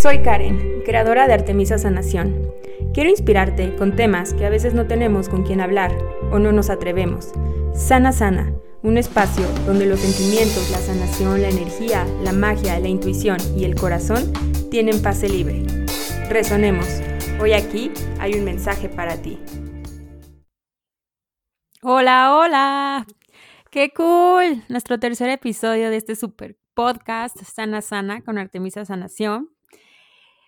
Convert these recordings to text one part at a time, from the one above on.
Soy Karen, creadora de Artemisa Sanación. Quiero inspirarte con temas que a veces no tenemos con quien hablar o no nos atrevemos. Sana Sana, un espacio donde los sentimientos, la sanación, la energía, la magia, la intuición y el corazón tienen pase libre. Resonemos. Hoy aquí hay un mensaje para ti. Hola, hola. ¡Qué cool! Nuestro tercer episodio de este super podcast Sana Sana con Artemisa Sanación.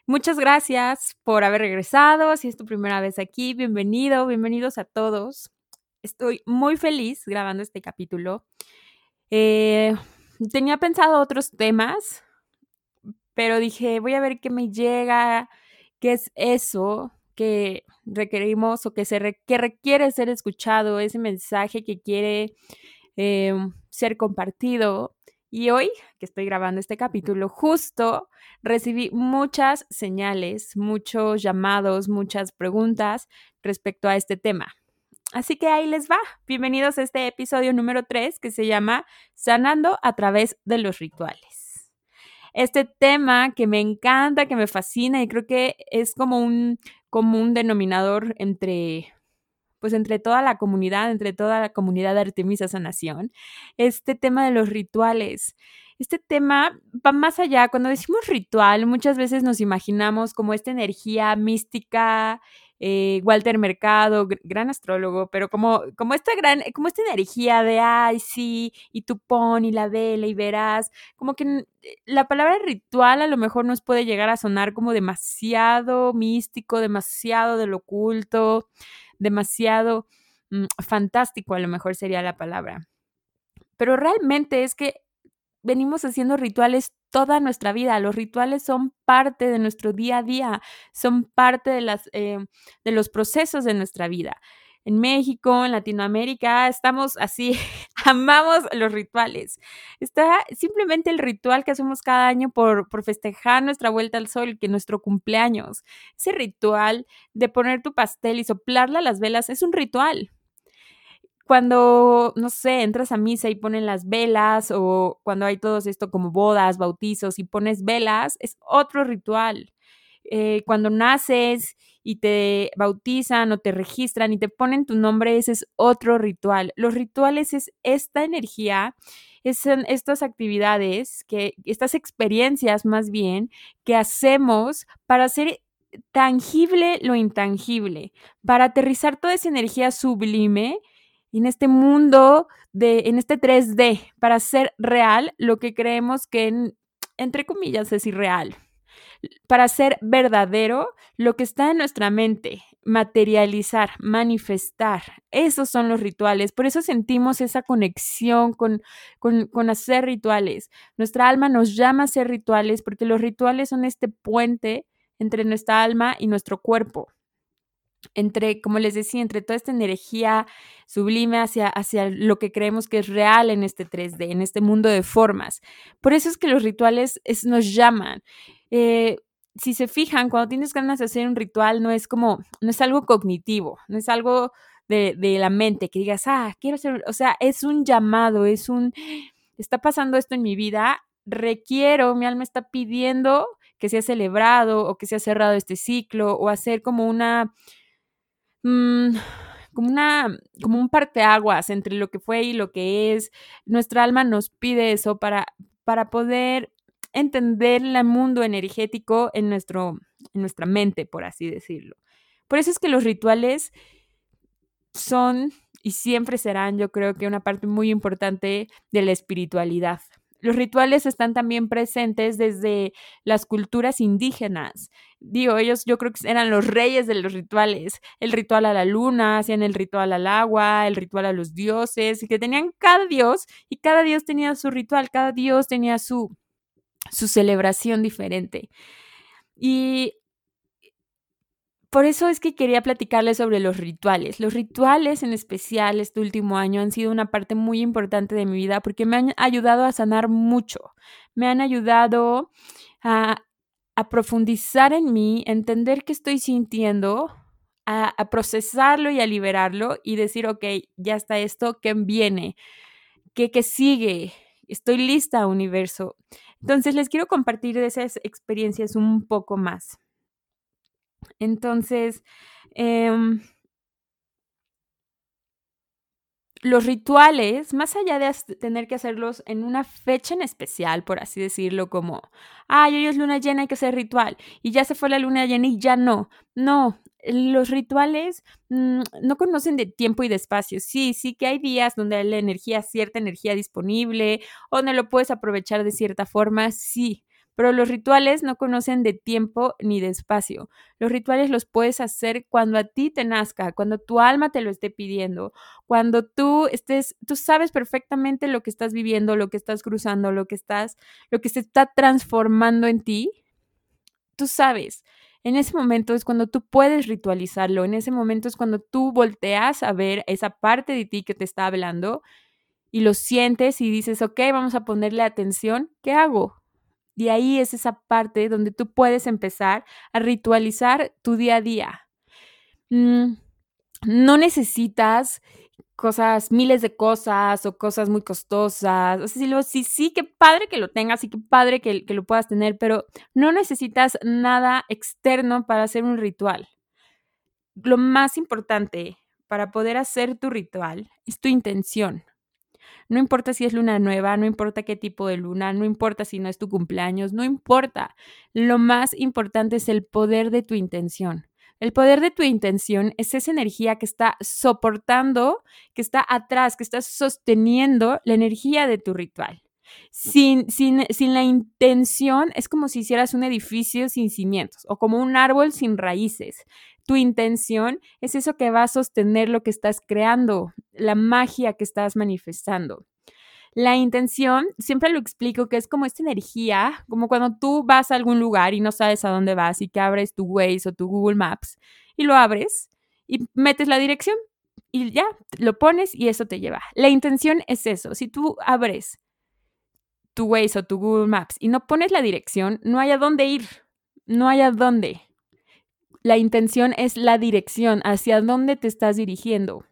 Muchas gracias por haber regresado. Si es tu primera vez aquí, bienvenido, bienvenidos a todos. Estoy muy feliz grabando este capítulo. Eh, tenía pensado otros temas, pero dije, voy a ver qué me llega, qué es eso que requerimos o que, se que requiere ser escuchado, ese mensaje que quiere eh, ser compartido. Y hoy que estoy grabando este capítulo, justo recibí muchas señales, muchos llamados, muchas preguntas respecto a este tema. Así que ahí les va. Bienvenidos a este episodio número 3 que se llama Sanando a través de los rituales. Este tema que me encanta, que me fascina y creo que es como un común denominador entre pues entre toda la comunidad, entre toda la comunidad de Artemisa Sanación, este tema de los rituales. Este tema va más allá. Cuando decimos ritual, muchas veces nos imaginamos como esta energía mística, eh, Walter Mercado, gran astrólogo, pero como, como esta gran, como esta energía de ay, sí, y tú pon y la vela y verás, como que la palabra ritual a lo mejor nos puede llegar a sonar como demasiado místico, demasiado del oculto, demasiado mm, fantástico, a lo mejor sería la palabra. Pero realmente es que venimos haciendo rituales toda nuestra vida. Los rituales son parte de nuestro día a día, son parte de, las, eh, de los procesos de nuestra vida. En México, en Latinoamérica, estamos así, amamos los rituales. Está simplemente el ritual que hacemos cada año por, por festejar nuestra vuelta al sol, que nuestro cumpleaños. Ese ritual de poner tu pastel y soplarle las velas es un ritual cuando, no sé, entras a misa y ponen las velas o cuando hay todo esto como bodas, bautizos y pones velas, es otro ritual. Eh, cuando naces y te bautizan o te registran y te ponen tu nombre, ese es otro ritual. Los rituales es esta energía, son estas actividades, que, estas experiencias más bien que hacemos para hacer tangible lo intangible, para aterrizar toda esa energía sublime en este mundo de, en este 3D, para ser real lo que creemos que, entre comillas, es irreal. Para ser verdadero lo que está en nuestra mente, materializar, manifestar. Esos son los rituales. Por eso sentimos esa conexión con, con, con, hacer rituales. Nuestra alma nos llama a hacer rituales porque los rituales son este puente entre nuestra alma y nuestro cuerpo entre, como les decía, entre toda esta energía sublime hacia, hacia lo que creemos que es real en este 3D, en este mundo de formas. Por eso es que los rituales nos llaman. Eh, si se fijan, cuando tienes ganas de hacer un ritual, no es como, no es algo cognitivo, no es algo de, de la mente que digas, ah, quiero hacer, o sea, es un llamado, es un, está pasando esto en mi vida, requiero, mi alma está pidiendo que sea celebrado o que sea cerrado este ciclo o hacer como una Mm, como una, como un parteaguas entre lo que fue y lo que es. Nuestra alma nos pide eso para, para poder entender el mundo energético en, nuestro, en nuestra mente, por así decirlo. Por eso es que los rituales son y siempre serán, yo creo que una parte muy importante de la espiritualidad. Los rituales están también presentes desde las culturas indígenas. Digo, ellos yo creo que eran los reyes de los rituales. El ritual a la luna, hacían el ritual al agua, el ritual a los dioses, y que tenían cada dios y cada dios tenía su ritual, cada dios tenía su, su celebración diferente. Y por eso es que quería platicarles sobre los rituales. Los rituales en especial este último año han sido una parte muy importante de mi vida porque me han ayudado a sanar mucho. Me han ayudado a, profundizar en mí, entender qué estoy sintiendo, a, procesarlo y a liberarlo y decir, ok, ya está esto, ¿qué viene? ¿Qué, qué sigue? estoy lista, universo. Entonces les quiero compartir de esas experiencias un poco más. Entonces, em, los rituales, más allá de tener que hacerlos en una fecha en especial, por así decirlo, como, ay, hoy es luna llena, hay que hacer ritual, y ya se fue la luna llena y ya no. No, los rituales mm, no conocen de tiempo y de espacio. Sí, sí que hay días donde hay la energía, cierta energía disponible, o donde lo puedes aprovechar de cierta forma, sí, pero los rituales no conocen de tiempo ni de espacio. Los rituales los puedes hacer cuando a ti te nazca, cuando tu alma te lo esté pidiendo, cuando tú estés, tú sabes perfectamente lo que estás viviendo, lo que estás cruzando, lo que estás, lo que se está transformando en ti. Tú sabes. En ese momento es cuando tú puedes ritualizarlo, en ese momento es cuando tú volteas a ver esa parte de ti que te está hablando y lo sientes y dices, ok, vamos a ponerle atención, ¿qué hago? Y ahí es esa parte donde tú puedes empezar a ritualizar tu día a día. Mm, no necesitas cosas, miles de cosas o cosas muy costosas. O sea, sí, sí, qué padre que lo tengas y qué padre que lo puedas tener, pero no necesitas nada externo para hacer un ritual. Lo más importante para poder hacer tu ritual es tu intención. No importa si es luna nueva, no importa qué tipo de luna, no importa si no es tu cumpleaños, no importa. Lo más importante es el poder de tu intención. El poder de tu intención es esa energía que está soportando, que está atrás, que está sosteniendo la energía de tu ritual. Sin, sin, sin, la intención es como si hicieras un edificio sin cimientos o como un árbol sin raíces. Tu intención es eso que va a sostener lo que estás creando, la magia que estás manifestando. La intención, siempre lo explico, que es como esta energía, como cuando tú vas a algún lugar y no sabes a dónde vas y que abres tu Waze o tu Google Maps y lo abres y metes la dirección y ya, lo pones y eso te lleva. La intención es eso. Si tú abres tu Waze o tu Google Maps y no pones la dirección, no hay a dónde ir, no hay a dónde. La intención es la dirección, hacia dónde te estás dirigiendo.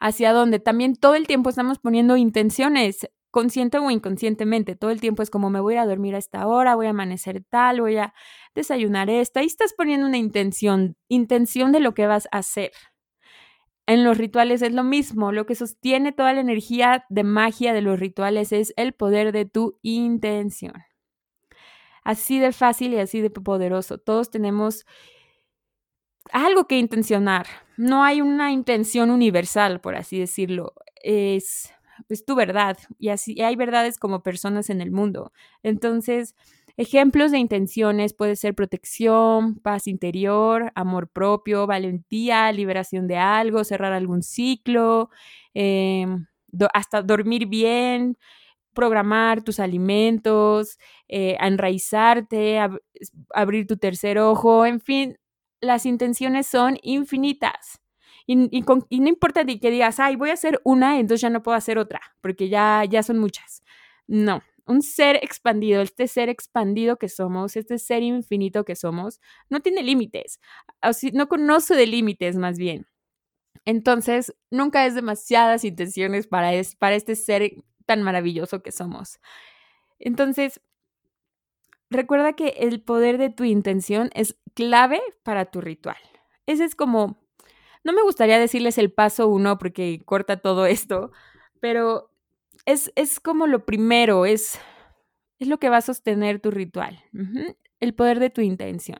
Hacia dónde. También todo el tiempo estamos poniendo intenciones, consciente o inconscientemente. Todo el tiempo es como me voy a dormir a esta hora, voy a amanecer tal, voy a desayunar esta. Ahí estás poniendo una intención, intención de lo que vas a hacer. En los rituales es lo mismo, lo que sostiene toda la energía de magia de los rituales es el poder de tu intención. Así de fácil y así de poderoso. Todos tenemos algo que intencionar. No hay una intención universal, por así decirlo. Es, es tu verdad. Y así hay verdades como personas en el mundo. Entonces, ejemplos de intenciones puede ser protección, paz interior, amor propio, valentía, liberación de algo, cerrar algún ciclo, em, hasta dormir bien, programar tus alimentos, eh, enraizarte, abrir tu tercer ojo, en fin, las intenciones son infinitas. Y, no importa de que digas, ay, voy a hacer una, entonces ya no puedo hacer otra, porque ya, ya son muchas. No, un ser expandido, este ser expandido que somos, este ser infinito que somos, no tiene límites, no conoce de límites más bien. Entonces, nunca es demasiadas intenciones para, es, para este ser tan maravilloso que somos. Entonces, recuerda que el poder de tu intención es clave para tu ritual. Ese es como, no me gustaría decirles el paso uno porque corta todo esto, pero es, es como lo primero, es, es lo que va a sostener tu ritual, el poder de tu intención.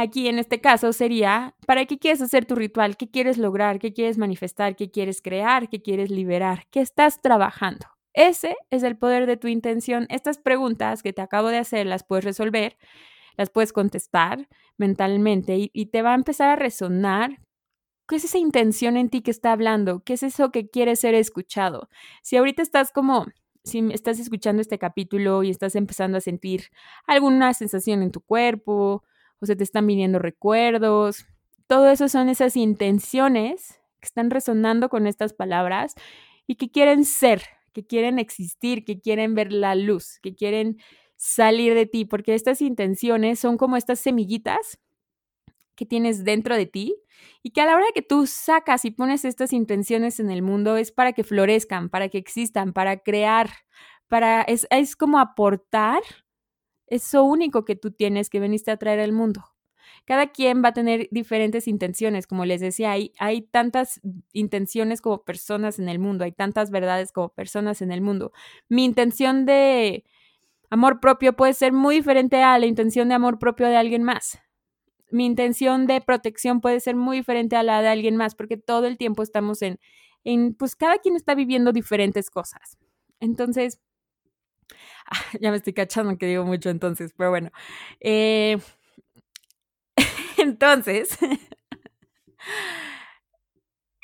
Aquí en este caso sería, ¿para qué quieres hacer tu ritual? ¿Qué quieres lograr? ¿Qué quieres manifestar? ¿Qué quieres crear? ¿Qué quieres liberar? ¿Qué estás trabajando? Ese es el poder de tu intención. Estas preguntas que te acabo de hacer las puedes resolver, las puedes contestar mentalmente y, te va a empezar a resonar ¿Qué es esa intención en ti que está hablando? ¿Qué es eso que quiere ser escuchado? Si ahorita estás como, si estás escuchando este capítulo y estás empezando a sentir alguna sensación en tu cuerpo, o se te están viniendo recuerdos. Todo eso son esas intenciones que están resonando con estas palabras y que quieren ser, que quieren existir, que quieren ver la luz, que quieren salir de ti, porque estas intenciones son como estas semillitas que tienes dentro de ti y que a la hora que tú sacas y pones estas intenciones en el mundo es para que florezcan, para que existan, para crear, para es, es como aportar eso único que tú tienes que veniste a traer al mundo. Cada quien va a tener diferentes intenciones, como les decía, hay, hay tantas intenciones como personas en el mundo, hay tantas verdades como personas en el mundo. Mi intención de amor propio puede ser muy diferente a la intención de amor propio de alguien más mi intención de protección puede ser muy diferente a la de alguien más, porque todo el tiempo estamos en, en pues cada quien está viviendo diferentes cosas. Entonces, ya me estoy cachando que digo mucho entonces, pero bueno. Eh, entonces,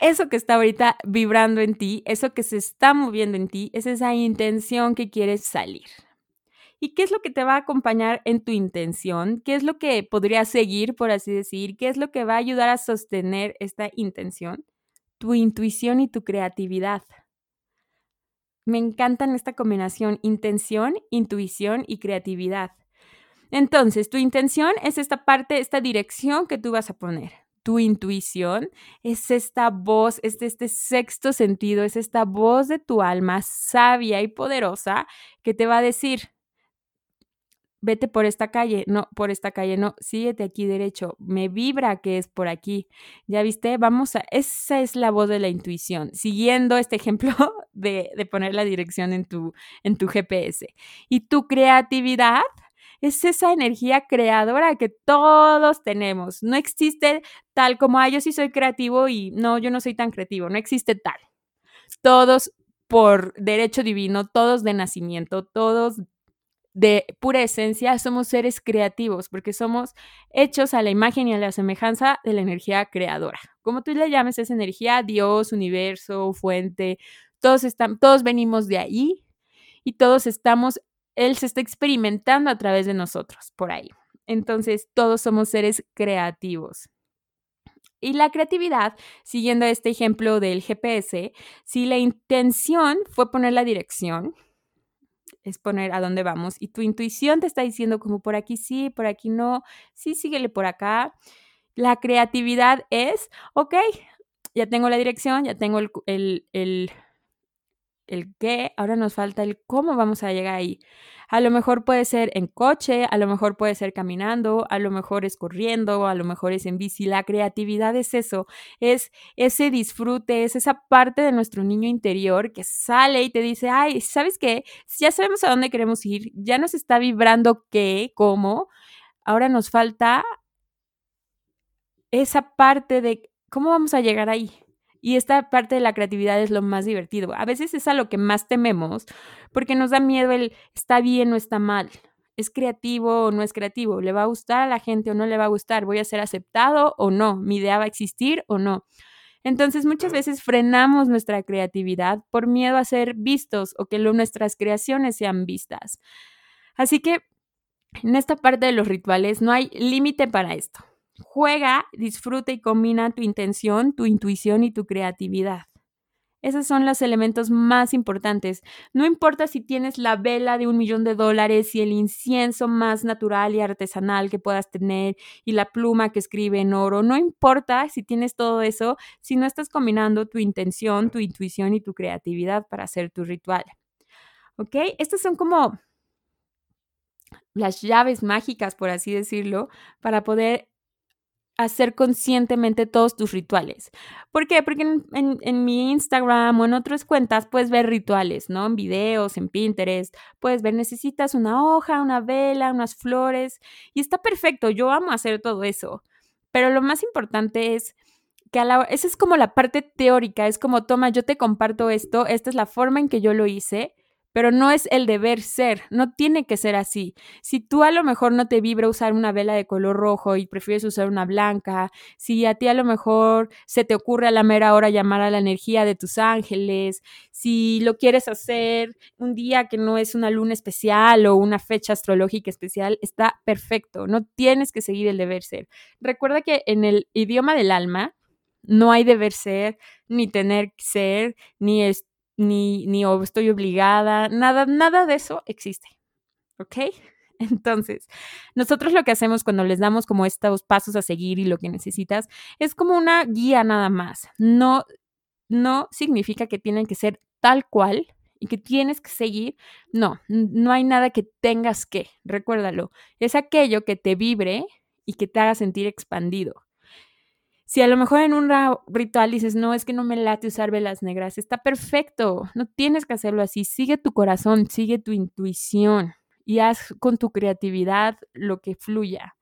eso que está ahorita vibrando en ti, eso que se está moviendo en ti, es esa intención que quieres salir. ¿Y qué es lo que te va a acompañar en tu intención? ¿Qué es lo que podría seguir, por así decir? ¿Qué es lo que va a ayudar a sostener esta intención? Tu intuición y tu creatividad. Me encantan esta combinación, intención, intuición y creatividad. Entonces, tu intención es esta parte, esta dirección que tú vas a poner. Tu intuición es esta voz, es este sexto sentido, es esta voz de tu alma sabia y poderosa que te va a decir, vete por esta calle, no, por esta calle, no, síguete aquí derecho, me vibra que es por aquí. Ya viste, vamos a, esa es la voz de la intuición, siguiendo este ejemplo de, de poner la dirección en tu, en tu GPS. Y tu creatividad es esa energía creadora que todos tenemos. No existe tal como, ah, yo sí soy creativo y no, yo no soy tan creativo, no existe tal. Todos por derecho divino, todos de nacimiento, todos de pura esencia, somos seres creativos, porque somos hechos a la imagen y a la semejanza de la energía creadora. Como tú le llames esa energía, Dios, universo, fuente, todos, están, todos venimos de ahí y todos estamos, Él se está experimentando a través de nosotros, por ahí. Entonces, todos somos seres creativos. Y la creatividad, siguiendo este ejemplo del GPS, si la intención fue poner la dirección, es poner a dónde vamos y tu intuición te está diciendo como por aquí sí, por aquí no, sí, síguele por acá. La creatividad es, ok, ya tengo la dirección, ya tengo el, el, el, el qué, ahora nos falta el cómo vamos a llegar ahí. A lo mejor puede ser en coche, a lo mejor puede ser caminando, a lo mejor es corriendo, a lo mejor es en bici. La creatividad es eso, es ese disfrute, es esa parte de nuestro niño interior que sale y te dice, ay, ¿sabes qué? Ya sabemos a dónde queremos ir, ya nos está vibrando qué, cómo. Ahora nos falta esa parte de cómo vamos a llegar ahí. Y esta parte de la creatividad es lo más divertido. A veces es a lo que más tememos porque nos da miedo el está bien o está mal. ¿Es creativo o no es creativo? ¿Le va a gustar a la gente o no le va a gustar? ¿Voy a ser aceptado o no? ¿Mi idea va a existir o no? Entonces muchas veces frenamos nuestra creatividad por miedo a ser vistos o que nuestras creaciones sean vistas. Así que en esta parte de los rituales no hay límite para esto. Juega, disfruta y combina tu intención, tu intuición y tu creatividad. Esos son los elementos más importantes. No importa si tienes la vela de un millón de dólares y el incienso más natural y artesanal que puedas tener y la pluma que escribe en oro. No importa si tienes todo eso, si no estás combinando tu intención, tu intuición y tu creatividad para hacer tu ritual. ¿Ok? Estas son como las llaves mágicas, por así decirlo, para poder hacer conscientemente todos tus rituales. ¿Por qué? Porque en, mi Instagram o en otras cuentas puedes ver rituales, ¿no? En videos, en Pinterest, puedes ver, necesitas una hoja, una vela, unas flores, y está perfecto, yo amo hacer todo eso. Pero lo más importante es que a la, esa es como la parte teórica, es como, toma, yo te comparto esto, esta es la forma en que yo lo hice, pero no es el deber ser, no tiene que ser así. Si tú a lo mejor no te vibra usar una vela de color rojo y prefieres usar una blanca, si a ti a lo mejor se te ocurre a la mera hora llamar a la energía de tus ángeles, si lo quieres hacer un día que no es una luna especial o una fecha astrológica especial, está perfecto, no tienes que seguir el deber ser. Recuerda que en el idioma del alma, no hay deber ser, ni tener ser, ni, ni, ni estoy obligada, nada, nada de eso existe. ¿Ok? Entonces, nosotros lo que hacemos cuando les damos como estos pasos a seguir y lo que necesitas es como una guía nada más. No, no significa que tienen que ser tal cual y que tienes que seguir. No, no hay nada que tengas que, recuérdalo. Es aquello que te vibre y que te haga sentir expandido. Si a lo mejor en un ritual dices, no, es que no me late usar velas negras, está perfecto, no tienes que hacerlo así, sigue tu corazón, sigue tu intuición y haz con tu creatividad lo que fluya.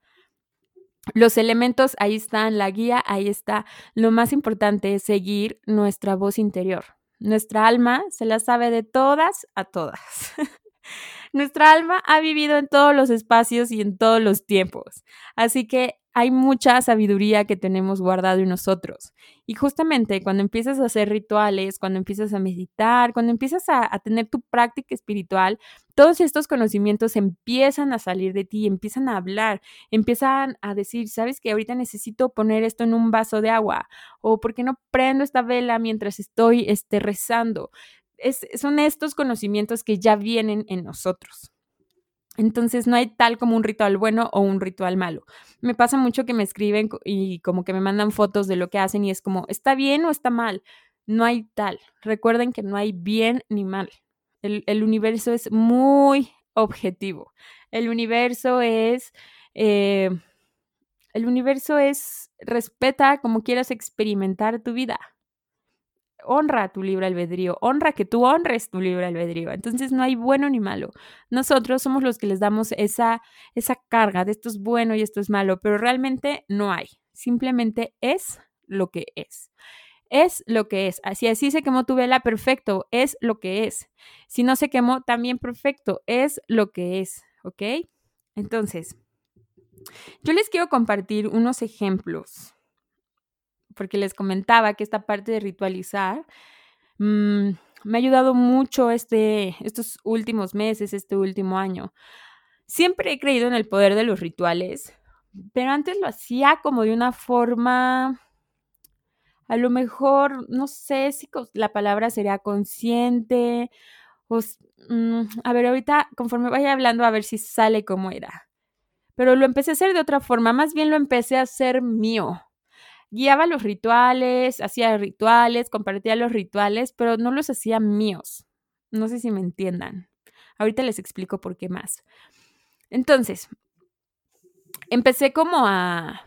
Los elementos ahí están, la guía ahí está. Lo más importante es seguir nuestra voz interior. Nuestra alma se la sabe de todas a todas. Nuestra alma ha vivido en todos los espacios y en todos los tiempos. Así que hay mucha sabiduría que tenemos guardado en nosotros. Y justamente cuando empiezas a hacer rituales, cuando empiezas a meditar, cuando empiezas a, tener tu práctica espiritual, todos estos conocimientos empiezan a salir de ti, empiezan a hablar, empiezan a decir, sabes que ahorita necesito poner esto en un vaso de agua, o por qué no prendo esta vela mientras estoy este, rezando. son estos conocimientos que ya vienen en nosotros. Entonces no hay tal como un ritual bueno o un ritual malo. Me pasa mucho que me escriben y como que me mandan fotos de lo que hacen y es como, ¿está bien o está mal? No hay tal. Recuerden que no hay bien ni mal. El, universo es muy objetivo. El universo es... Eh, el universo es, respeta como quieras experimentar tu vida honra tu libre albedrío, honra que tú honres tu libre albedrío. Entonces no hay bueno ni malo. Nosotros somos los que les damos esa, esa carga de esto es bueno y esto es malo, pero realmente no hay. Simplemente es lo que es. Es lo que es. Así así se quemó tu vela, perfecto, es lo que es. Si no se quemó, también perfecto, es lo que es. ¿Ok? Entonces, yo les quiero compartir unos ejemplos porque les comentaba que esta parte de ritualizar mm, me ha ayudado mucho este, estos últimos meses, este último año. Siempre he creído en el poder de los rituales, pero antes lo hacía como de una forma, a lo mejor, no sé si la palabra sería consciente, o, mm, a ver, ahorita conforme vaya hablando a ver si sale como era. Pero lo empecé a hacer de otra forma, más bien lo empecé a hacer mío guiaba los rituales, hacía rituales, compartía los rituales, pero no los hacía míos. No sé si me entiendan. Ahorita les explico por qué más. Entonces, empecé como a,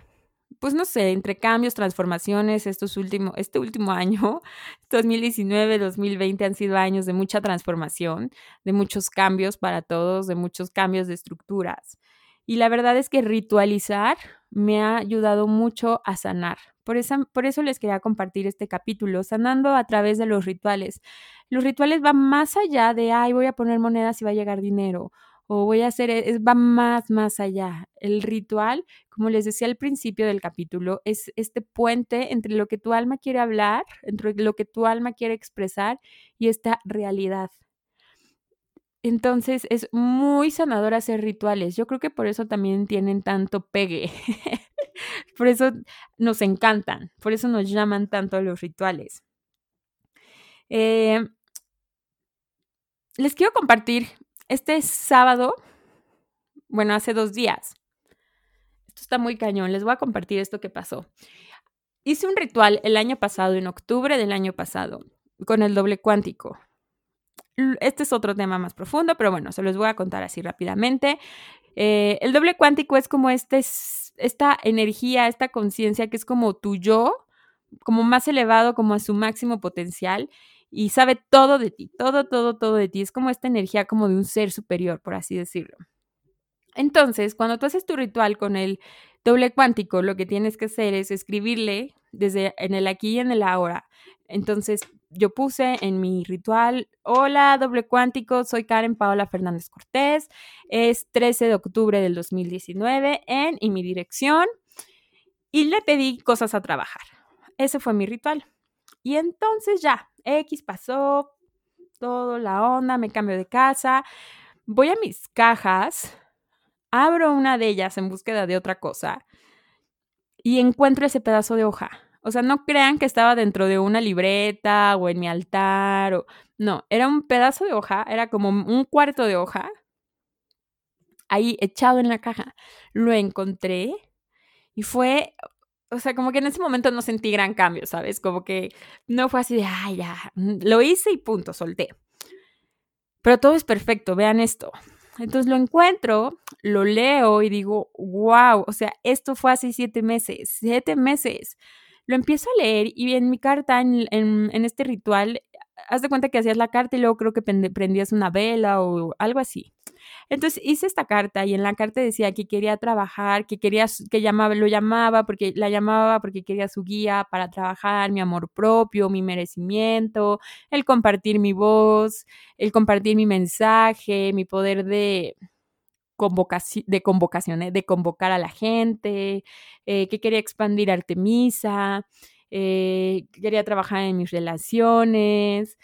pues no sé, entre cambios, transformaciones, estos últimos, este último año, 2019, 2020 han sido años de mucha transformación, de muchos cambios para todos, de muchos cambios de estructuras. Y la verdad es que ritualizar me ha ayudado mucho a sanar. Por eso, por eso les quería compartir este capítulo, sanando a través de los rituales. Los rituales van más allá de, ay, voy a poner monedas y va a llegar dinero, o voy a hacer, es, va más, más allá. El ritual, como les decía al principio del capítulo, es este puente entre lo que tu alma quiere hablar, entre lo que tu alma quiere expresar y esta realidad. Entonces es muy sanador hacer rituales. Yo creo que por eso también tienen tanto pegue. por eso nos encantan, por eso nos llaman tanto los rituales. Eh, les quiero compartir este sábado, bueno, hace dos días. Esto está muy cañón, les voy a compartir esto que pasó. Hice un ritual el año pasado, en octubre del año pasado, con el doble cuántico. Este es otro tema más profundo, pero bueno, se los voy a contar así rápidamente. Eh, el doble cuántico es como este, esta energía, esta conciencia que es como tu yo, como más elevado, como a su máximo potencial y sabe todo de ti, todo, todo, todo de ti. Es como esta energía como de un ser superior, por así decirlo. Entonces, cuando tú haces tu ritual con el doble cuántico, lo que tienes que hacer es escribirle desde en el aquí y en el ahora. Entonces, yo puse en mi ritual, hola doble cuántico, soy Karen Paola Fernández Cortés, es 13 de octubre del 2019 en y mi dirección y le pedí cosas a trabajar. Ese fue mi ritual. Y entonces ya, X pasó, todo la onda, me cambio de casa, voy a mis cajas abro una de ellas en búsqueda de otra cosa y encuentro ese pedazo de hoja. O sea, no crean que estaba dentro de una libreta o en mi altar o no, era un pedazo de hoja, era como un cuarto de hoja ahí echado en la caja. Lo encontré y fue, o sea, como que en ese momento no sentí gran cambio, ¿sabes? Como que no fue así de, ay, ya, mm, lo hice y punto, solté. Pero todo es perfecto, vean esto. Entonces lo encuentro, lo leo y digo, wow, o sea, esto fue hace siete meses, siete meses. Lo empiezo a leer y en mi carta, en, en este ritual, haz de cuenta que hacías la carta y luego creo que prendías una vela o algo así. Entonces hice esta carta y en la carta decía que quería trabajar, que quería, que llamaba, lo llamaba porque la llamaba porque quería su guía para trabajar, mi amor propio, mi merecimiento, el compartir mi voz, el compartir mi mensaje, mi poder de convocación, de convocaciones, de convocar a la gente, eh, que quería expandir Artemisa, eh, quería trabajar en mis relaciones,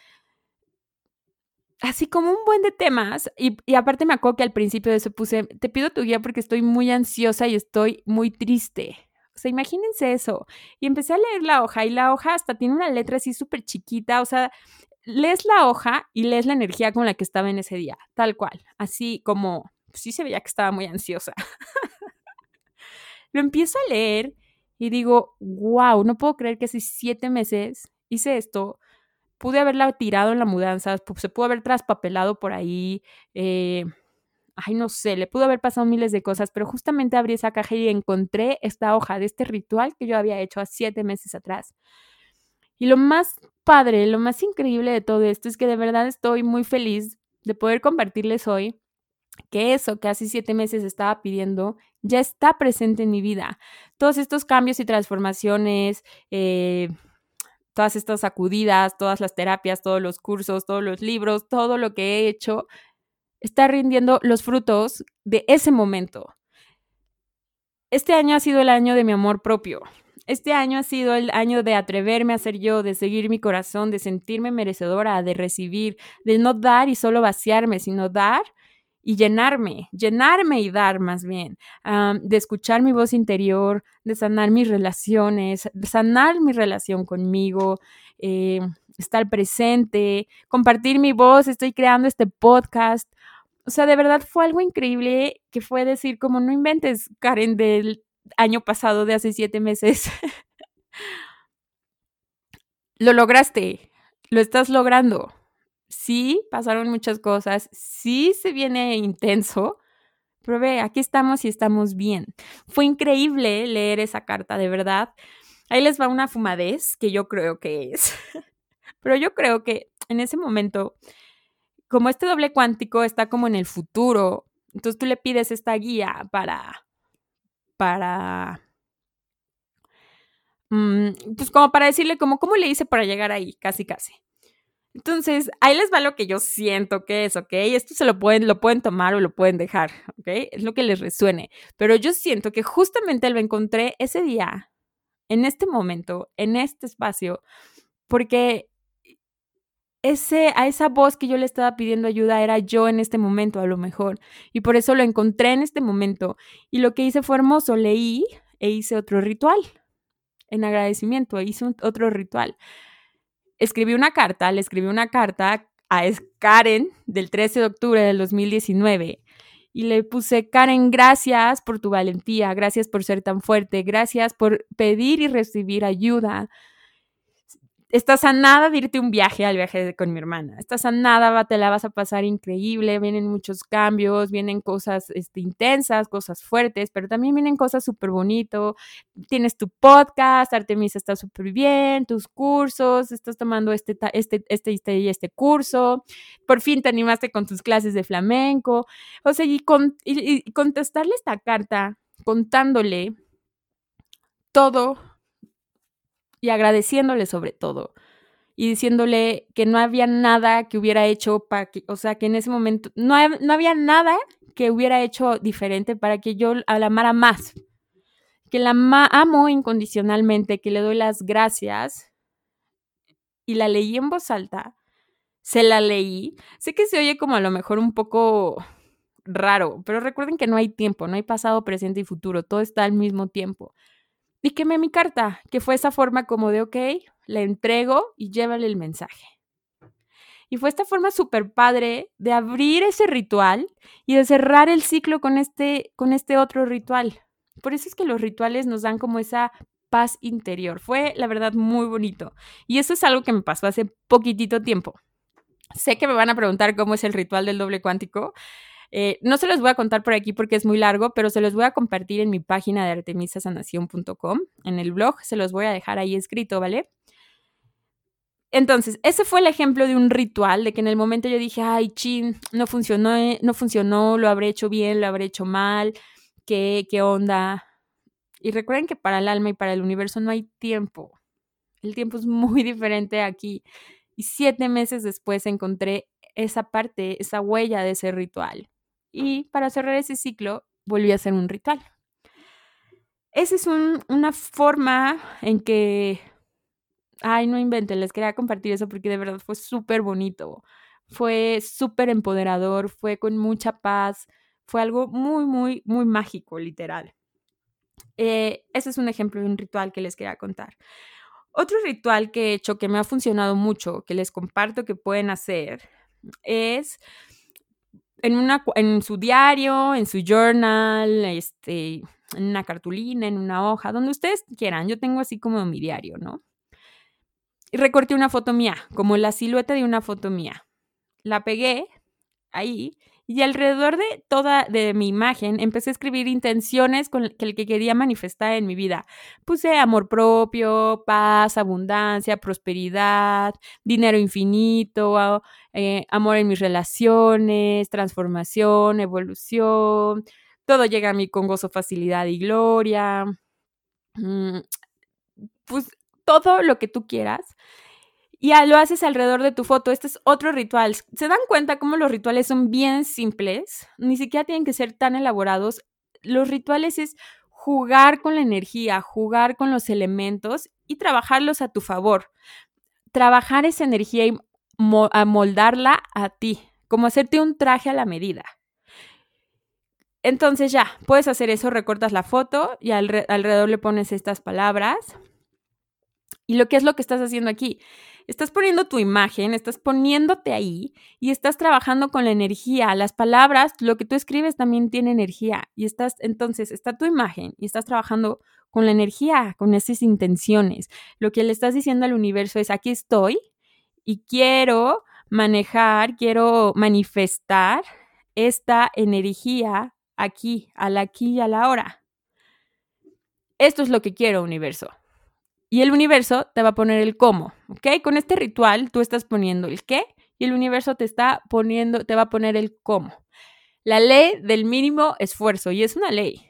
así como un buen de temas. Y, aparte me acuerdo que al principio de eso puse, te pido tu guía porque estoy muy ansiosa y estoy muy triste. O sea, imagínense eso. Y empecé a leer la hoja y la hoja hasta tiene una letra así súper chiquita. O sea, lees la hoja y lees la energía con la que estaba en ese día, tal cual. Así como, sí se veía que estaba muy ansiosa. Lo empiezo a leer y digo, wow, no puedo creer que hace siete meses hice esto pude haberla tirado en la mudanza, se pudo haber traspapelado por ahí, eh, ay, no sé, le pudo haber pasado miles de cosas, pero justamente abrí esa caja y encontré esta hoja de este ritual que yo había hecho hace siete meses atrás. Y lo más padre, lo más increíble de todo esto es que de verdad estoy muy feliz de poder compartirles hoy que eso que hace siete meses estaba pidiendo ya está presente en mi vida. Todos estos cambios y transformaciones, eh, todas estas sacudidas, todas las terapias, todos los cursos, todos los libros, todo lo que he hecho, está rindiendo los frutos de ese momento. Este año ha sido el año de mi amor propio. Este año ha sido el año de atreverme a ser yo, de seguir mi corazón, de sentirme merecedora, de recibir, de no dar y solo vaciarme, sino dar y llenarme, llenarme y dar más bien, de escuchar mi voz interior, de sanar mis relaciones, sanar mi relación conmigo, eh, estar presente, compartir mi voz, estoy creando este podcast. O sea, de verdad fue algo increíble que fue decir, como no inventes, Karen, del año pasado, de hace siete meses. lo lograste, lo estás logrando sí pasaron muchas cosas, sí se viene intenso, pero ve, aquí estamos y estamos bien. Fue increíble leer esa carta, de verdad. Ahí les va una fumadez que yo creo que es. Pero yo creo que en ese momento, como este doble cuántico está como en el futuro, entonces tú le pides esta guía para, para, mm, pues como para decirle ¿cómo le hice para llegar ahí? Casi, casi. Entonces, ahí les va lo que yo siento que es, ¿ok? Esto se lo pueden, lo pueden tomar o lo pueden dejar, ¿ok? Es lo que les resuene. Pero yo siento que justamente lo encontré ese día, en este momento, en este espacio, porque ese, a esa voz que yo le estaba pidiendo ayuda era yo en este momento, a lo mejor. Y por eso lo encontré en este momento. Y lo que hice fue hermoso, leí e hice otro ritual. En agradecimiento, hice otro ritual escribí una carta, le escribí una carta a Karen del 13 de octubre del 2019 y le puse, Karen, gracias por tu valentía, gracias por ser tan fuerte, gracias por pedir y recibir ayuda, estás a nada de irte un viaje al viaje con mi hermana. Estás a nada, te la vas a pasar increíble. Vienen muchos cambios, vienen cosas este, intensas, cosas fuertes, pero también vienen cosas súper bonito. Tienes tu podcast, Artemisa está súper bien, tus cursos, estás tomando este, este, este, este este curso. Por fin te animaste con tus clases de flamenco. O sea, y, con, y contestarle esta carta contándole todo y agradeciéndole sobre todo y diciéndole que no había nada que hubiera hecho para que, o sea, que en ese momento no, no había nada que hubiera hecho diferente para que yo la amara más, que la amo incondicionalmente, que le doy las gracias y la leí en voz alta, se la leí, sé que se oye como a lo mejor un poco raro, pero recuerden que no hay tiempo, no hay pasado, presente y futuro, todo está al mismo tiempo y quemé mi carta, que fue esa forma como de, ok, le entrego y llévale el mensaje. Y fue esta forma súper padre de abrir ese ritual y de cerrar el ciclo con este, con este otro ritual. Por eso es que los rituales nos dan como esa paz interior. Fue, la verdad, muy bonito. Y eso es algo que me pasó hace poquitito tiempo. Sé que me van a preguntar cómo es el ritual del doble cuántico. Eh, no se los voy a contar por aquí porque es muy largo, pero se los voy a compartir en mi página de artemisasanación.com. En el blog se los voy a dejar ahí escrito, ¿vale? Entonces, ese fue el ejemplo de un ritual, de que en el momento yo dije, ay, chin, no funcionó, no funcionó, lo habré hecho bien, lo habré hecho mal, ¿qué, qué onda? Y recuerden que para el alma y para el universo no hay tiempo. El tiempo es muy diferente aquí. Y siete meses después encontré esa parte, esa huella de ese ritual. Y para cerrar ese ciclo, volví a hacer un ritual. Esa es una forma en que Ay, no inventen, les quería compartir eso porque de verdad fue súper bonito, fue súper empoderador, fue con mucha paz, fue algo muy, muy, muy mágico, literal. Eh, ese es un ejemplo de un ritual que les quería contar. Otro ritual que he hecho que me ha funcionado mucho, que les comparto que pueden hacer, es en, una, en su diario, en su journal, este, en una cartulina, en una hoja, donde ustedes quieran. Yo tengo así como mi diario, ¿no? y recorté una foto mía, como la silueta de una foto mía. La pegué ahí y alrededor de toda de mi imagen empecé a escribir intenciones con el que quería manifestar en mi vida. Puse amor propio, paz, abundancia, prosperidad, dinero infinito, eh, amor en mis relaciones, transformación, evolución. Todo llega a mí con gozo, facilidad y gloria. Mm, pues todo lo que tú quieras y lo haces alrededor de tu foto. Este es otro ritual. ¿Se dan cuenta cómo los rituales son bien simples? Ni siquiera tienen que ser tan elaborados. Los rituales es jugar con la energía, jugar con los elementos y trabajarlos a tu favor. Trabajar esa energía y moldarla a ti, como hacerte un traje a la medida. Entonces ya, puedes hacer eso, recortas la foto y alrededor le pones estas palabras y lo que es lo que estás haciendo aquí. Estás poniendo tu imagen, estás poniéndote ahí y estás trabajando con la energía. Las palabras, lo que tú escribes también tiene energía. Y estás, entonces, está tu imagen y estás trabajando con la energía, con esas intenciones. Lo que le estás diciendo al universo es, aquí estoy y quiero manejar, quiero manifestar esta energía aquí, al aquí y a la hora. Esto es lo que quiero, universo. Y el universo te va a poner el cómo, ¿ok? Con este ritual tú estás poniendo el qué y el universo te está poniendo, te va a poner el cómo. La ley del mínimo esfuerzo, y es una ley,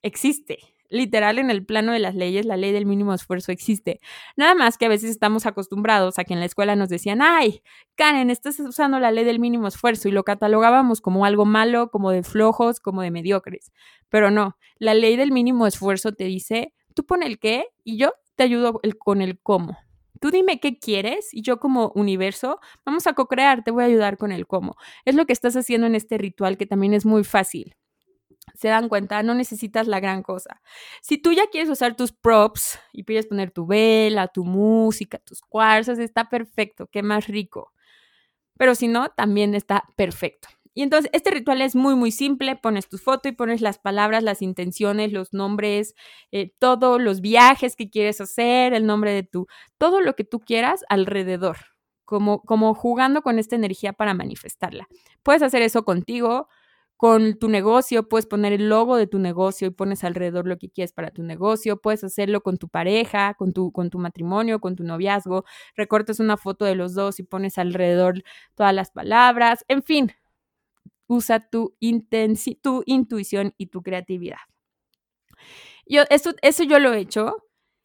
existe. Literal, en el plano de las leyes, la ley del mínimo esfuerzo existe. Nada más que a veces estamos acostumbrados a que en la escuela nos decían, ay, Karen, estás usando la ley del mínimo esfuerzo y lo catalogábamos como algo malo, como de flojos, como de mediocres. Pero no, la ley del mínimo esfuerzo te dice, tú pon el qué y yo te ayudo con el cómo. Tú dime qué quieres y yo como universo vamos a co-crear, te voy a ayudar con el cómo. Es lo que estás haciendo en este ritual que también es muy fácil. Se dan cuenta, no necesitas la gran cosa. Si tú ya quieres usar tus props y quieres poner tu vela, tu música, tus cuarzos, está perfecto, qué más rico. Pero si no, también está perfecto. Y entonces este ritual es muy, muy simple. Pones tu foto y pones las palabras, las intenciones, los nombres, eh, todos los viajes que quieres hacer, el nombre de tu, todo lo que tú quieras alrededor, como, como jugando con esta energía para manifestarla. Puedes hacer eso contigo, con tu negocio, puedes poner el logo de tu negocio y pones alrededor lo que quieres para tu negocio, puedes hacerlo con tu pareja, con tu, con tu matrimonio, con tu noviazgo, recortas una foto de los dos y pones alrededor todas las palabras, en fin, usa tu, tu intuición y tu creatividad. Yo, eso, eso yo lo he hecho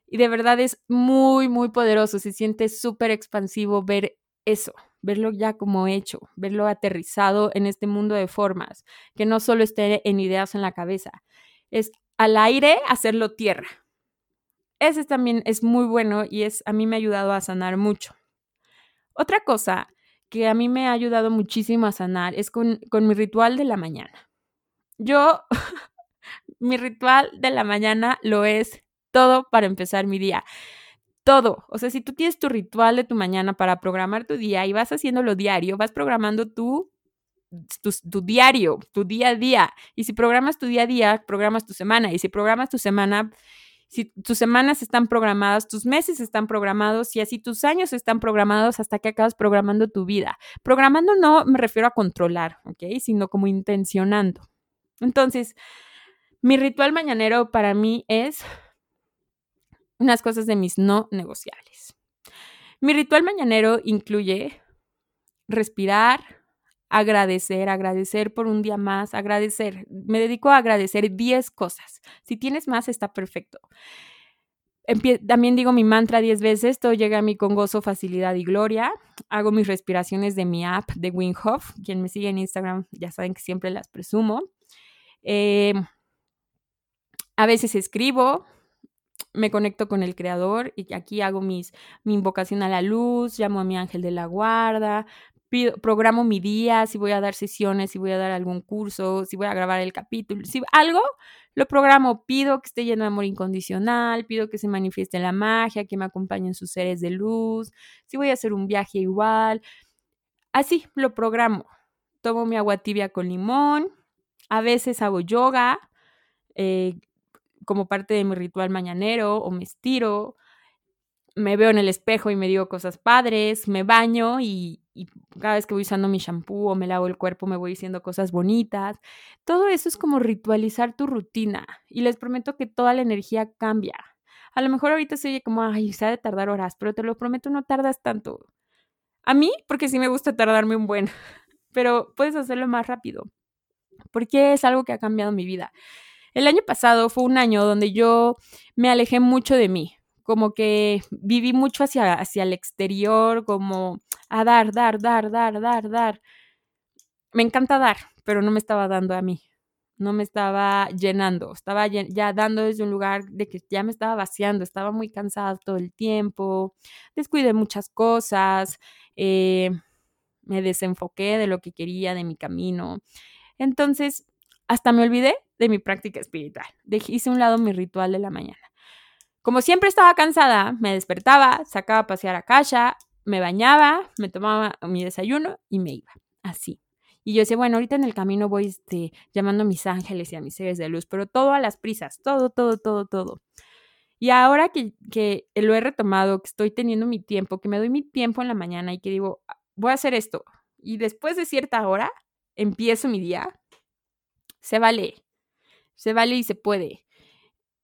y de verdad es muy, muy poderoso. Se siente súper expansivo ver eso, verlo ya como hecho, verlo aterrizado en este mundo de formas, que no solo esté en ideas en la cabeza, es al aire hacerlo tierra. Ese también es muy bueno y es a mí me ha ayudado a sanar mucho. Otra cosa que a mí me ha ayudado muchísimo a sanar es con, mi ritual de la mañana. Yo, mi ritual de la mañana lo es todo para empezar mi día. todo. O sea, si tú tienes tu ritual de tu mañana para programar tu día y vas haciéndolo diario, vas programando tu, tu, diario, tu día a día. Y si programas tu día a día, programas tu semana. Y si programas tu semana, si tus semanas están programadas, tus meses están programados y así tus años están programados hasta que acabas programando tu vida. Programando no me refiero a controlar, ¿ok? Sino como intencionando. Entonces, mi ritual mañanero para mí es unas cosas de mis no negociables. Mi ritual mañanero incluye respirar, agradecer, agradecer por un día más, agradecer. Me dedico a agradecer 10 cosas. Si tienes más, está perfecto. también digo mi mantra 10 veces, todo llega a mí con gozo, facilidad y gloria. Hago mis respiraciones de mi app de Wim Hof. Quien me sigue en Instagram ya saben que siempre las presumo. Eh, a veces escribo, me conecto con el creador y aquí hago mis, mi invocación a la luz, llamo a mi ángel de la guarda, pido, programo mi día, si voy a dar sesiones, si voy a dar algún curso, si voy a grabar el capítulo, si algo lo programo, pido que esté lleno de amor incondicional, pido que se manifieste la magia, que me acompañen sus seres de luz, si voy a hacer un viaje igual, así lo programo. Tomo mi agua tibia con limón, a veces hago yoga, eh, como parte de mi ritual mañanero o me estiro, me veo en el espejo y me digo cosas padres, me baño y, cada vez que voy usando mi shampoo o me lavo el cuerpo me voy diciendo cosas bonitas. Todo eso es como ritualizar tu rutina y les prometo que toda la energía cambia. A lo mejor ahorita se oye como, ay, se ha de tardar horas, pero te lo prometo, no tardas tanto. A mí, porque sí me gusta tardarme un buen, pero puedes hacerlo más rápido, porque es algo que ha cambiado mi vida. El año pasado fue un año donde yo me alejé mucho de mí, como que viví mucho hacia, hacia el exterior, como a dar, dar, dar, dar, dar, dar. Me encanta dar, pero no me estaba dando a mí, no me estaba llenando, estaba ya dando desde un lugar de que ya me estaba vaciando, estaba muy cansada todo el tiempo, descuidé muchas cosas, eh, me desenfoqué de lo que quería, de mi camino. Entonces, hasta me olvidé de mi práctica espiritual. hice un lado mi ritual de la mañana. Como siempre estaba cansada, me despertaba, sacaba a pasear a casa, me bañaba, me tomaba mi desayuno y me iba. Así. Y yo decía, bueno, ahorita en el camino voy este, llamando a mis ángeles y a mis seres de luz, pero todo a las prisas, todo, todo, todo, todo. Y ahora que, que lo he retomado, que estoy teniendo mi tiempo, que me doy mi tiempo en la mañana y que digo, voy a hacer esto. Y después de cierta hora, empiezo mi día, se vale se vale y se puede.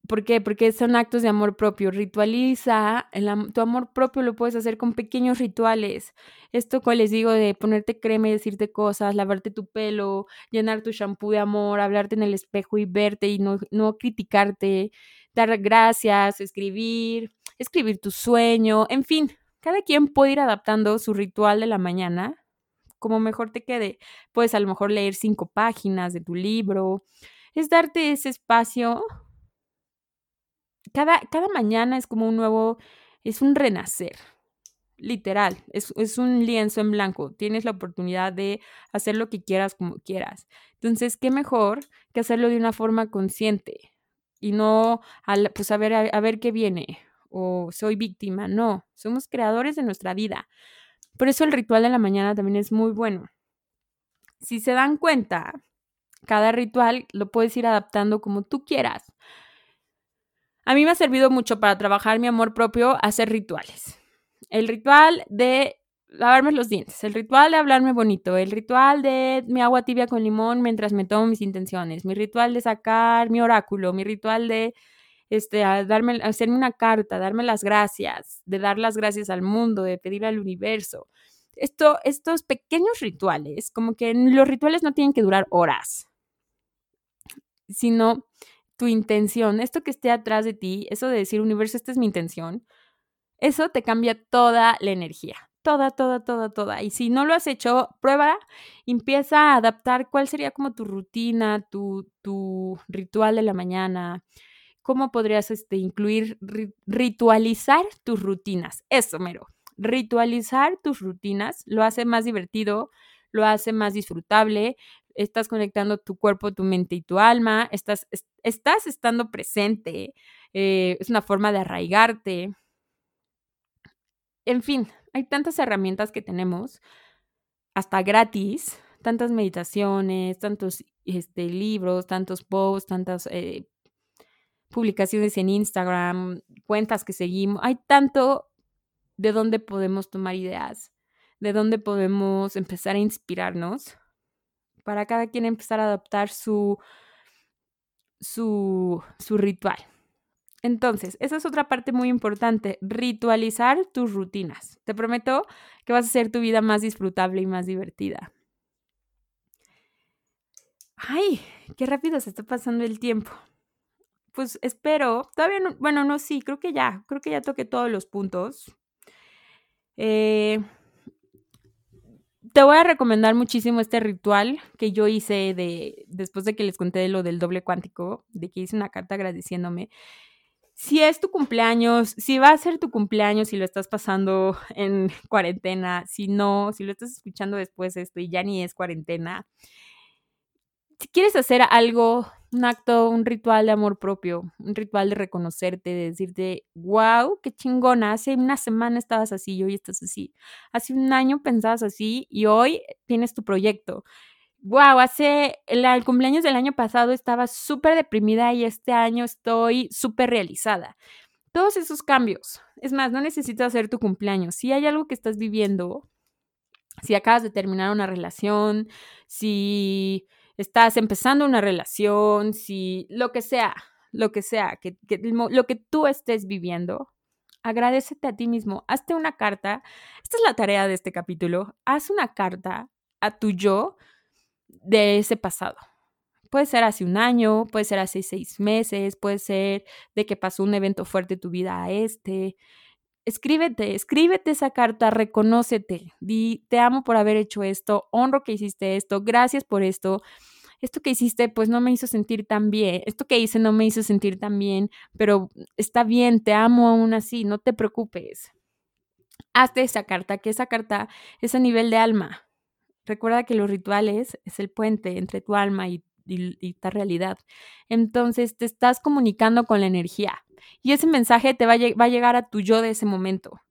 ¿Por qué? Porque son actos de amor propio. Ritualiza, tu amor propio lo puedes hacer con pequeños rituales. Esto que les digo de ponerte crema y decirte cosas, lavarte tu pelo, llenar tu shampoo de amor, hablarte en el espejo y verte y no, no criticarte, dar gracias, escribir, escribir tu sueño, en fin, cada quien puede ir adaptando su ritual de la mañana como mejor te quede. Puedes a lo mejor leer cinco páginas de tu libro, es darte ese espacio. Cada, cada mañana es como un nuevo, es un renacer, literal, es, es, un lienzo en blanco. Tienes la oportunidad de hacer lo que quieras como quieras. Entonces, ¿qué mejor que hacerlo de una forma consciente? Y no, pues a ver, a ver qué viene, o soy víctima. No, somos creadores de nuestra vida. Por eso el ritual de la mañana también es muy bueno. Si se dan cuenta, cada ritual lo puedes ir adaptando como tú quieras. A mí me ha servido mucho para trabajar mi amor propio hacer rituales. El ritual de lavarme los dientes, el ritual de hablarme bonito, el ritual de mi agua tibia con limón mientras me tomo mis intenciones, mi ritual de sacar mi oráculo, mi ritual de este, darme, hacerme una carta, darme las gracias, de dar las gracias al mundo, de pedir al universo. Esto, estos pequeños rituales, como que los rituales no tienen que durar horas sino tu intención, esto que esté atrás de ti, eso de decir, universo, esta es mi intención, eso te cambia toda la energía, toda, toda, toda, toda. Y si no lo has hecho, prueba, empieza a adaptar cuál sería como tu rutina, tu, tu ritual de la mañana, cómo podrías este, incluir, ritualizar tus rutinas. Eso, mero. Ritualizar tus rutinas lo hace más divertido, lo hace más disfrutable, estás conectando tu cuerpo, tu mente y tu alma, estás, estás estando presente, eh, es una forma de arraigarte. En fin, hay tantas herramientas que tenemos, hasta gratis, tantas meditaciones, tantos este, libros, tantos posts, tantas eh, publicaciones en Instagram, cuentas que seguimos. Hay tanto de dónde podemos tomar ideas, de dónde podemos empezar a inspirarnos para cada quien empezar a adaptar su, su, su ritual. Entonces, esa es otra parte muy importante, ritualizar tus rutinas. Te prometo que vas a hacer tu vida más disfrutable y más divertida. Ay, qué rápido se está pasando el tiempo. Pues espero, todavía no, bueno, no, sí, creo que ya, creo que ya toqué todos los puntos. Eh, te voy a recomendar muchísimo este ritual que yo hice de, después de que les conté lo del doble cuántico, de que hice una carta agradeciéndome. Si es tu cumpleaños, si va a ser tu cumpleaños, si lo estás pasando en cuarentena, si no, si lo estás escuchando después de esto y ya ni es cuarentena, si quieres hacer algo, un acto, un ritual de amor propio, un ritual de reconocerte, de decirte, wow, qué chingona, hace una semana estabas así y hoy estás así. Hace un año pensabas así y hoy tienes tu proyecto. Wow, hace el, cumpleaños del año pasado estaba súper deprimida y este año estoy súper realizada. Todos esos cambios. Es más, no necesitas hacer tu cumpleaños. Si hay algo que estás viviendo, si acabas de terminar una relación, si estás empezando una relación, si lo que sea, lo que sea, que, lo que tú estés viviendo, agradecete a ti mismo, hazte una carta. Esta es la tarea de este capítulo. Haz una carta a tu yo de ese pasado. Puede ser hace un año, puede ser hace seis meses, puede ser de que pasó un evento fuerte en tu vida a este. Escríbete, escríbete esa carta, reconócete, di, te amo por haber hecho esto, honro que hiciste esto, gracias por esto. Esto que hiciste pues no me hizo sentir tan bien, esto que hice no me hizo sentir tan bien, pero está bien, te amo aún así, no te preocupes. Hazte esa carta, que esa carta es a nivel de alma. Recuerda que los rituales es el puente entre tu alma y, esta realidad. Entonces te estás comunicando con la energía y ese mensaje te va a, va llegar a tu yo de ese momento.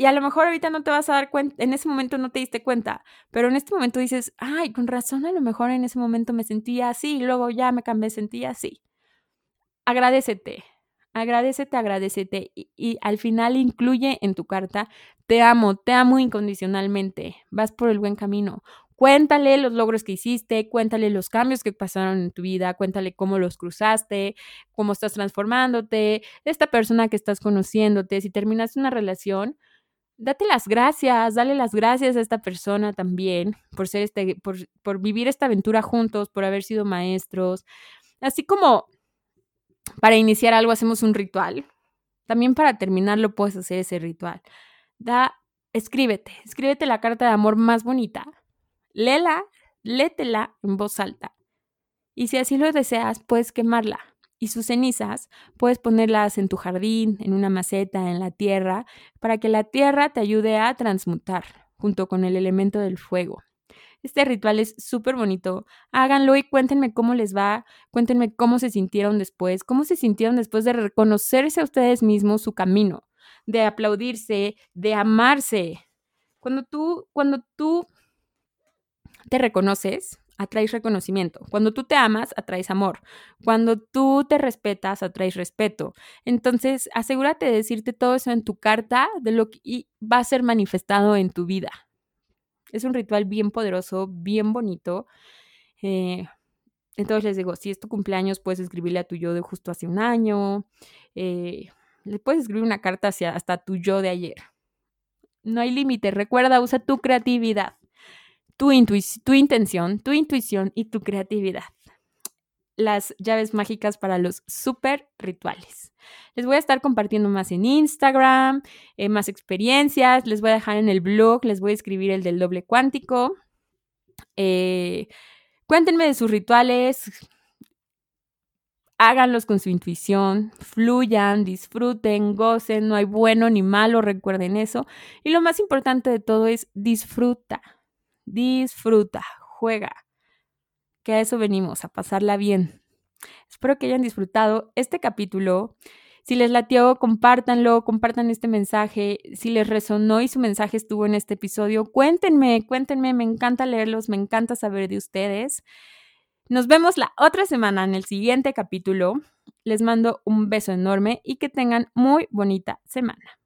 Y a lo mejor ahorita no te vas a dar cuenta, en ese momento no te diste cuenta, pero en este momento dices, ay, con razón, a lo mejor en ese momento me sentía así y luego ya me cambié, sentía así. Agradecete, agradecete, agradecete y, y, al final incluye en tu carta, te amo, te amo incondicionalmente, vas por el buen camino. Cuéntale los logros que hiciste, cuéntale los cambios que pasaron en tu vida, cuéntale cómo los cruzaste, cómo estás transformándote, esta persona que estás conociéndote, si terminaste una relación, date las gracias, dale las gracias a esta persona también por ser este, por, por vivir esta aventura juntos, por haber sido maestros. Así como para iniciar algo hacemos un ritual, también para terminarlo puedes hacer ese ritual. Da, escríbete, escríbete la carta de amor más bonita léela, létela en voz alta. Y si así lo deseas, puedes quemarla. Y sus cenizas puedes ponerlas en tu jardín, en una maceta, en la tierra, para que la tierra te ayude a transmutar, junto con el elemento del fuego. Este ritual es súper bonito. Háganlo y cuéntenme cómo les va. Cuéntenme cómo se sintieron después. Cómo se sintieron después de reconocerse a ustedes mismos su camino, de aplaudirse, de amarse. Cuando tú, cuando tú te reconoces, atraes reconocimiento. Cuando tú te amas, atraes amor. Cuando tú te respetas, atraes respeto. Entonces, asegúrate de decirte todo eso en tu carta de lo que va a ser manifestado en tu vida. Es un ritual bien poderoso, bien bonito. Eh, entonces les digo, si es tu cumpleaños, puedes escribirle a tu yo de justo hace un año. Eh, le puedes escribir una carta hacia, hasta tu yo de ayer. No hay límite. Recuerda, usa tu creatividad tu, tu intención, tu intuición y tu creatividad. Las llaves mágicas para los super rituales. Les voy a estar compartiendo más en Instagram, eh, más experiencias. Les voy a dejar en el blog, les voy a escribir el del doble cuántico. Eh, cuéntenme de sus rituales, háganlos con su intuición, fluyan, disfruten, gocen, no hay bueno ni malo, recuerden eso. Y lo más importante de todo es disfruta. Disfruta, juega. Que a eso venimos, a pasarla bien. Espero que hayan disfrutado este capítulo. Si les latió, compártanlo, compartan este mensaje. Si les resonó y su mensaje estuvo en este episodio, cuéntenme, cuéntenme, me encanta leerlos, me encanta saber de ustedes. Nos vemos la otra semana en el siguiente capítulo. Les mando un beso enorme y que tengan muy bonita semana.